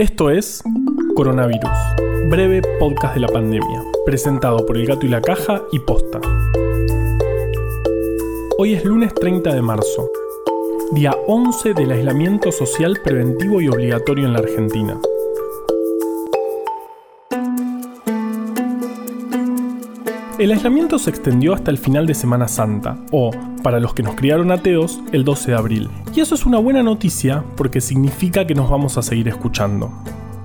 Esto es Coronavirus, breve podcast de la pandemia, presentado por El Gato y la Caja y Posta. Hoy es lunes 30 de marzo, día 11 del aislamiento social preventivo y obligatorio en la Argentina. El aislamiento se extendió hasta el final de Semana Santa, o, para los que nos criaron ateos, el 12 de abril. Y eso es una buena noticia porque significa que nos vamos a seguir escuchando.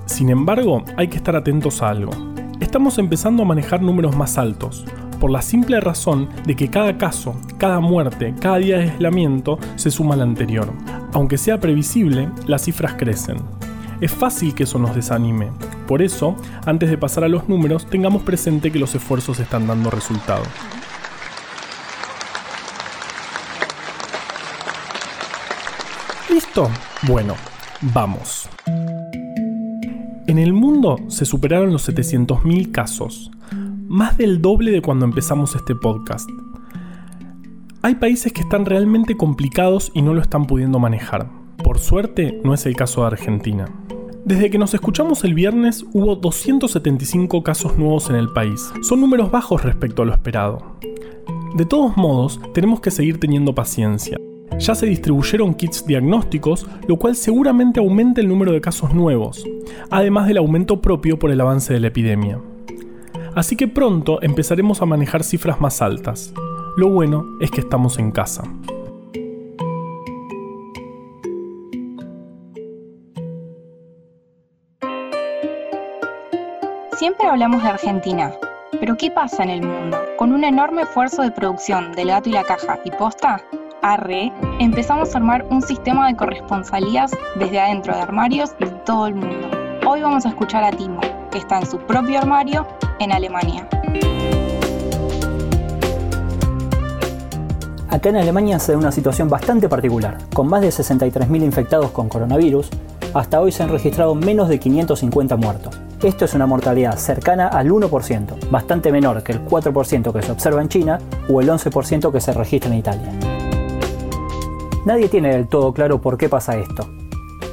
Sin embargo, hay que estar atentos a algo. Estamos empezando a manejar números más altos, por la simple razón de que cada caso, cada muerte, cada día de aislamiento se suma al anterior. Aunque sea previsible, las cifras crecen. Es fácil que eso nos desanime, por eso, antes de pasar a los números, tengamos presente que los esfuerzos están dando resultado. ¿Listo? Bueno, vamos. En el mundo se superaron los 700.000 casos, más del doble de cuando empezamos este podcast. Hay países que están realmente complicados y no lo están pudiendo manejar. Por suerte, no es el caso de Argentina. Desde que nos escuchamos el viernes hubo 275 casos nuevos en el país. Son números bajos respecto a lo esperado. De todos modos, tenemos que seguir teniendo paciencia. Ya se distribuyeron kits diagnósticos, lo cual seguramente aumenta el número de casos nuevos, además del aumento propio por el avance de la epidemia. Así que pronto empezaremos a manejar cifras más altas. Lo bueno es que estamos en casa. Siempre hablamos de Argentina, pero ¿qué pasa en el mundo? Con un enorme esfuerzo de producción del gato y la caja y posta, arre, empezamos a armar un sistema de corresponsalías desde adentro de armarios de todo el mundo. Hoy vamos a escuchar a Timo, que está en su propio armario en Alemania. Acá en Alemania se da una situación bastante particular. Con más de 63.000 infectados con coronavirus, hasta hoy se han registrado menos de 550 muertos. Esto es una mortalidad cercana al 1%, bastante menor que el 4% que se observa en China o el 11% que se registra en Italia. Nadie tiene del todo claro por qué pasa esto.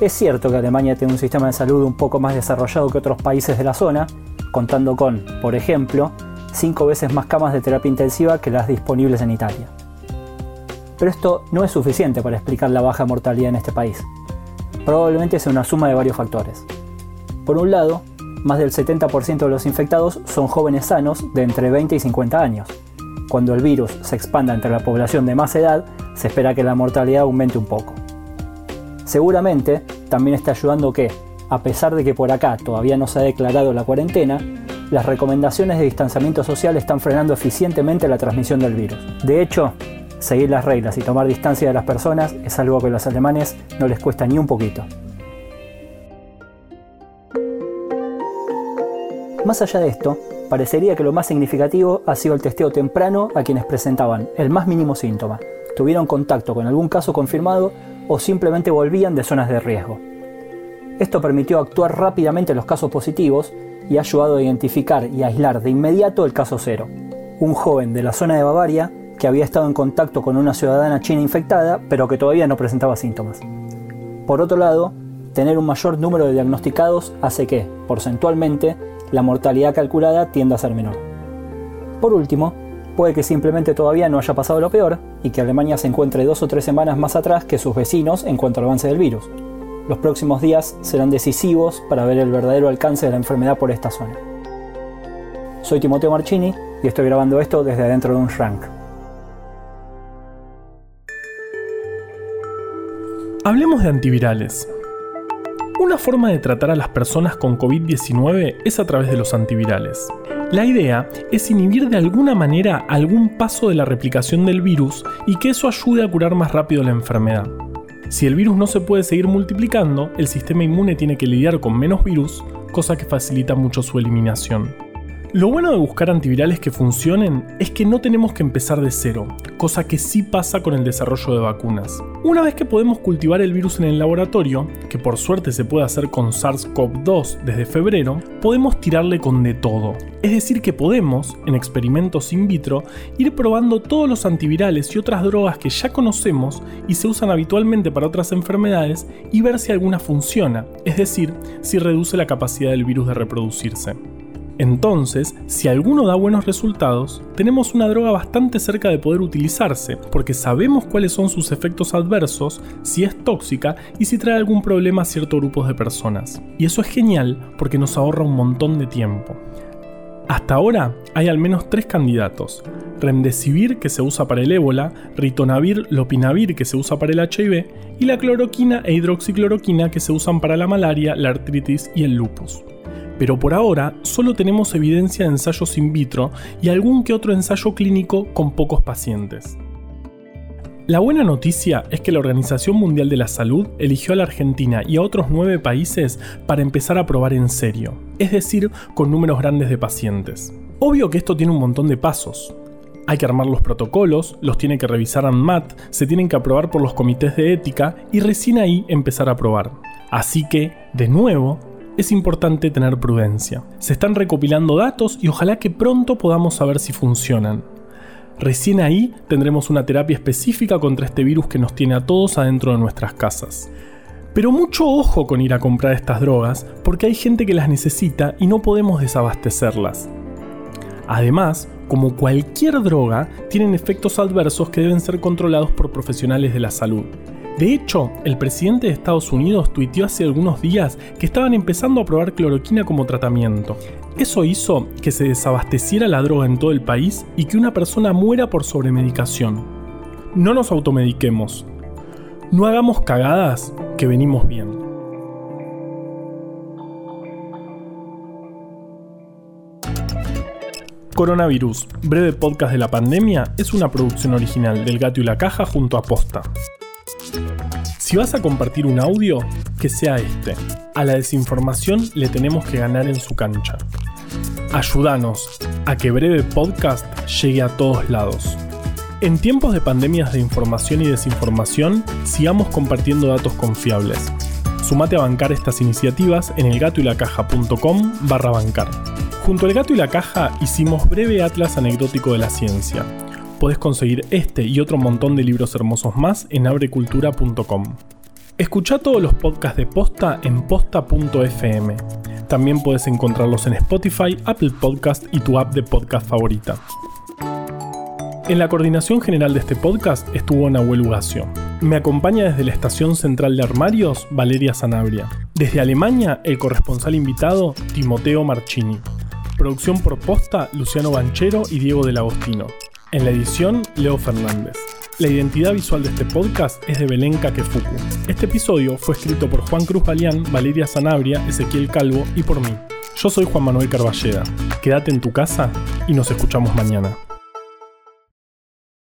Es cierto que Alemania tiene un sistema de salud un poco más desarrollado que otros países de la zona, contando con, por ejemplo, 5 veces más camas de terapia intensiva que las disponibles en Italia. Pero esto no es suficiente para explicar la baja mortalidad en este país. Probablemente sea una suma de varios factores. Por un lado, más del 70% de los infectados son jóvenes sanos de entre 20 y 50 años. Cuando el virus se expanda entre la población de más edad, se espera que la mortalidad aumente un poco. Seguramente también está ayudando que, a pesar de que por acá todavía no se ha declarado la cuarentena, las recomendaciones de distanciamiento social están frenando eficientemente la transmisión del virus. De hecho, seguir las reglas y tomar distancia de las personas es algo que a los alemanes no les cuesta ni un poquito. Más allá de esto, parecería que lo más significativo ha sido el testeo temprano a quienes presentaban el más mínimo síntoma, tuvieron contacto con algún caso confirmado o simplemente volvían de zonas de riesgo. Esto permitió actuar rápidamente en los casos positivos y ha ayudado a identificar y aislar de inmediato el caso cero, un joven de la zona de Bavaria que había estado en contacto con una ciudadana china infectada pero que todavía no presentaba síntomas. Por otro lado, tener un mayor número de diagnosticados hace que, porcentualmente, la mortalidad calculada tiende a ser menor. Por último, puede que simplemente todavía no haya pasado lo peor y que Alemania se encuentre dos o tres semanas más atrás que sus vecinos en cuanto al avance del virus. Los próximos días serán decisivos para ver el verdadero alcance de la enfermedad por esta zona. Soy Timoteo Marchini y estoy grabando esto desde adentro de un shrunk. Hablemos de antivirales. Una forma de tratar a las personas con COVID-19 es a través de los antivirales. La idea es inhibir de alguna manera algún paso de la replicación del virus y que eso ayude a curar más rápido la enfermedad. Si el virus no se puede seguir multiplicando, el sistema inmune tiene que lidiar con menos virus, cosa que facilita mucho su eliminación. Lo bueno de buscar antivirales que funcionen es que no tenemos que empezar de cero, cosa que sí pasa con el desarrollo de vacunas. Una vez que podemos cultivar el virus en el laboratorio, que por suerte se puede hacer con SARS-CoV-2 desde febrero, podemos tirarle con de todo. Es decir, que podemos, en experimentos in vitro, ir probando todos los antivirales y otras drogas que ya conocemos y se usan habitualmente para otras enfermedades y ver si alguna funciona, es decir, si reduce la capacidad del virus de reproducirse. Entonces, si alguno da buenos resultados, tenemos una droga bastante cerca de poder utilizarse, porque sabemos cuáles son sus efectos adversos, si es tóxica y si trae algún problema a ciertos grupos de personas. Y eso es genial porque nos ahorra un montón de tiempo. Hasta ahora hay al menos tres candidatos. Remdesivir que se usa para el ébola, ritonavir, lopinavir que se usa para el HIV y la cloroquina e hidroxicloroquina que se usan para la malaria, la artritis y el lupus pero por ahora solo tenemos evidencia de ensayos in vitro y algún que otro ensayo clínico con pocos pacientes. La buena noticia es que la Organización Mundial de la Salud eligió a la Argentina y a otros nueve países para empezar a probar en serio, es decir, con números grandes de pacientes. Obvio que esto tiene un montón de pasos. Hay que armar los protocolos, los tiene que revisar ANMAT, se tienen que aprobar por los comités de ética y recién ahí empezar a probar. Así que, de nuevo, es importante tener prudencia. Se están recopilando datos y ojalá que pronto podamos saber si funcionan. Recién ahí tendremos una terapia específica contra este virus que nos tiene a todos adentro de nuestras casas. Pero mucho ojo con ir a comprar estas drogas porque hay gente que las necesita y no podemos desabastecerlas. Además, como cualquier droga, tienen efectos adversos que deben ser controlados por profesionales de la salud. De hecho, el presidente de Estados Unidos tuiteó hace algunos días que estaban empezando a probar cloroquina como tratamiento. Eso hizo que se desabasteciera la droga en todo el país y que una persona muera por sobremedicación. No nos automediquemos. No hagamos cagadas que venimos bien. Coronavirus, breve podcast de la pandemia, es una producción original del Gato y la Caja junto a Posta. Si vas a compartir un audio, que sea este. A la desinformación le tenemos que ganar en su cancha. Ayúdanos a que Breve Podcast llegue a todos lados. En tiempos de pandemias de información y desinformación, sigamos compartiendo datos confiables. Sumate a bancar estas iniciativas en elgatoylacaja.com barra bancar. Junto al gato y la caja hicimos breve atlas anecdótico de la ciencia podés conseguir este y otro montón de libros hermosos más en abrecultura.com. Escucha todos los podcasts de Posta en posta.fm. También puedes encontrarlos en Spotify, Apple Podcast y tu app de podcast favorita. En la coordinación general de este podcast estuvo Nahuel Ugacio. Me acompaña desde la estación central de armarios Valeria Sanabria. Desde Alemania, el corresponsal invitado Timoteo Marchini. Producción por posta Luciano Banchero y Diego del Agostino. En la edición, Leo Fernández. La identidad visual de este podcast es de Belén Kakefuku. Este episodio fue escrito por Juan Cruz Balián, Valeria Sanabria, Ezequiel Calvo y por mí. Yo soy Juan Manuel Carballeda. Quédate en tu casa y nos escuchamos mañana.